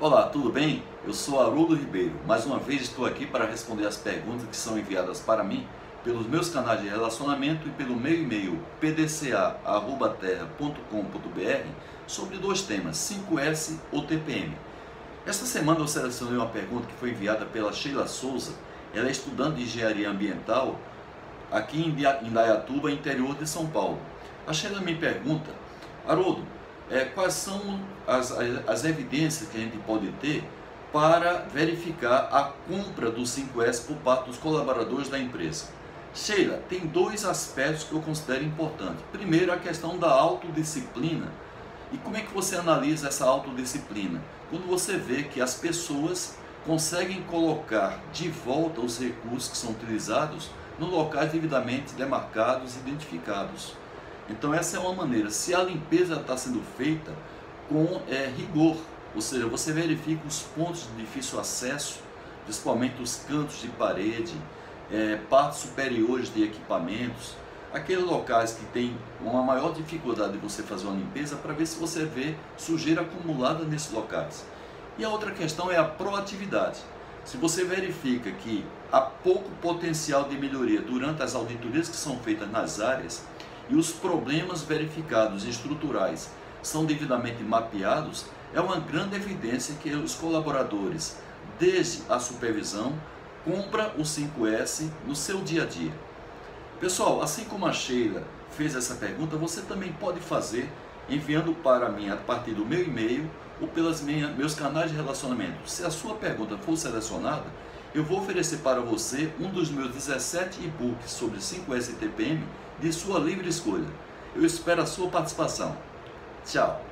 Olá, tudo bem? Eu sou Haroldo Ribeiro. Mais uma vez estou aqui para responder as perguntas que são enviadas para mim pelos meus canais de relacionamento e pelo meu e-mail pdca@terra.com.br sobre dois temas, 5S ou TPM. Esta semana eu selecionei uma pergunta que foi enviada pela Sheila Souza. Ela é estudante de engenharia ambiental aqui em Indaiatuba, interior de São Paulo. A Sheila me pergunta, Haroldo, é, quais são as, as evidências que a gente pode ter para verificar a compra do 5S por parte dos colaboradores da empresa. Sheila, tem dois aspectos que eu considero importantes. Primeiro, a questão da autodisciplina. E como é que você analisa essa autodisciplina? Quando você vê que as pessoas conseguem colocar de volta os recursos que são utilizados nos locais devidamente demarcados e identificados. Então essa é uma maneira. Se a limpeza está sendo feita com é, rigor, ou seja, você verifica os pontos de difícil acesso, principalmente os cantos de parede, é, partes superiores de equipamentos, aqueles locais que tem uma maior dificuldade de você fazer uma limpeza para ver se você vê sujeira acumulada nesses locais. E a outra questão é a proatividade. Se você verifica que há pouco potencial de melhoria durante as auditorias que são feitas nas áreas, e os problemas verificados estruturais são devidamente mapeados, é uma grande evidência que os colaboradores, desde a supervisão, compra o 5S no seu dia a dia. Pessoal, assim como a Sheila fez essa pergunta, você também pode fazer enviando para mim a partir do meu e-mail ou pelos meus canais de relacionamento. Se a sua pergunta for selecionada, eu vou oferecer para você um dos meus 17 e-books sobre 5S e TPM de sua livre escolha. Eu espero a sua participação. Tchau!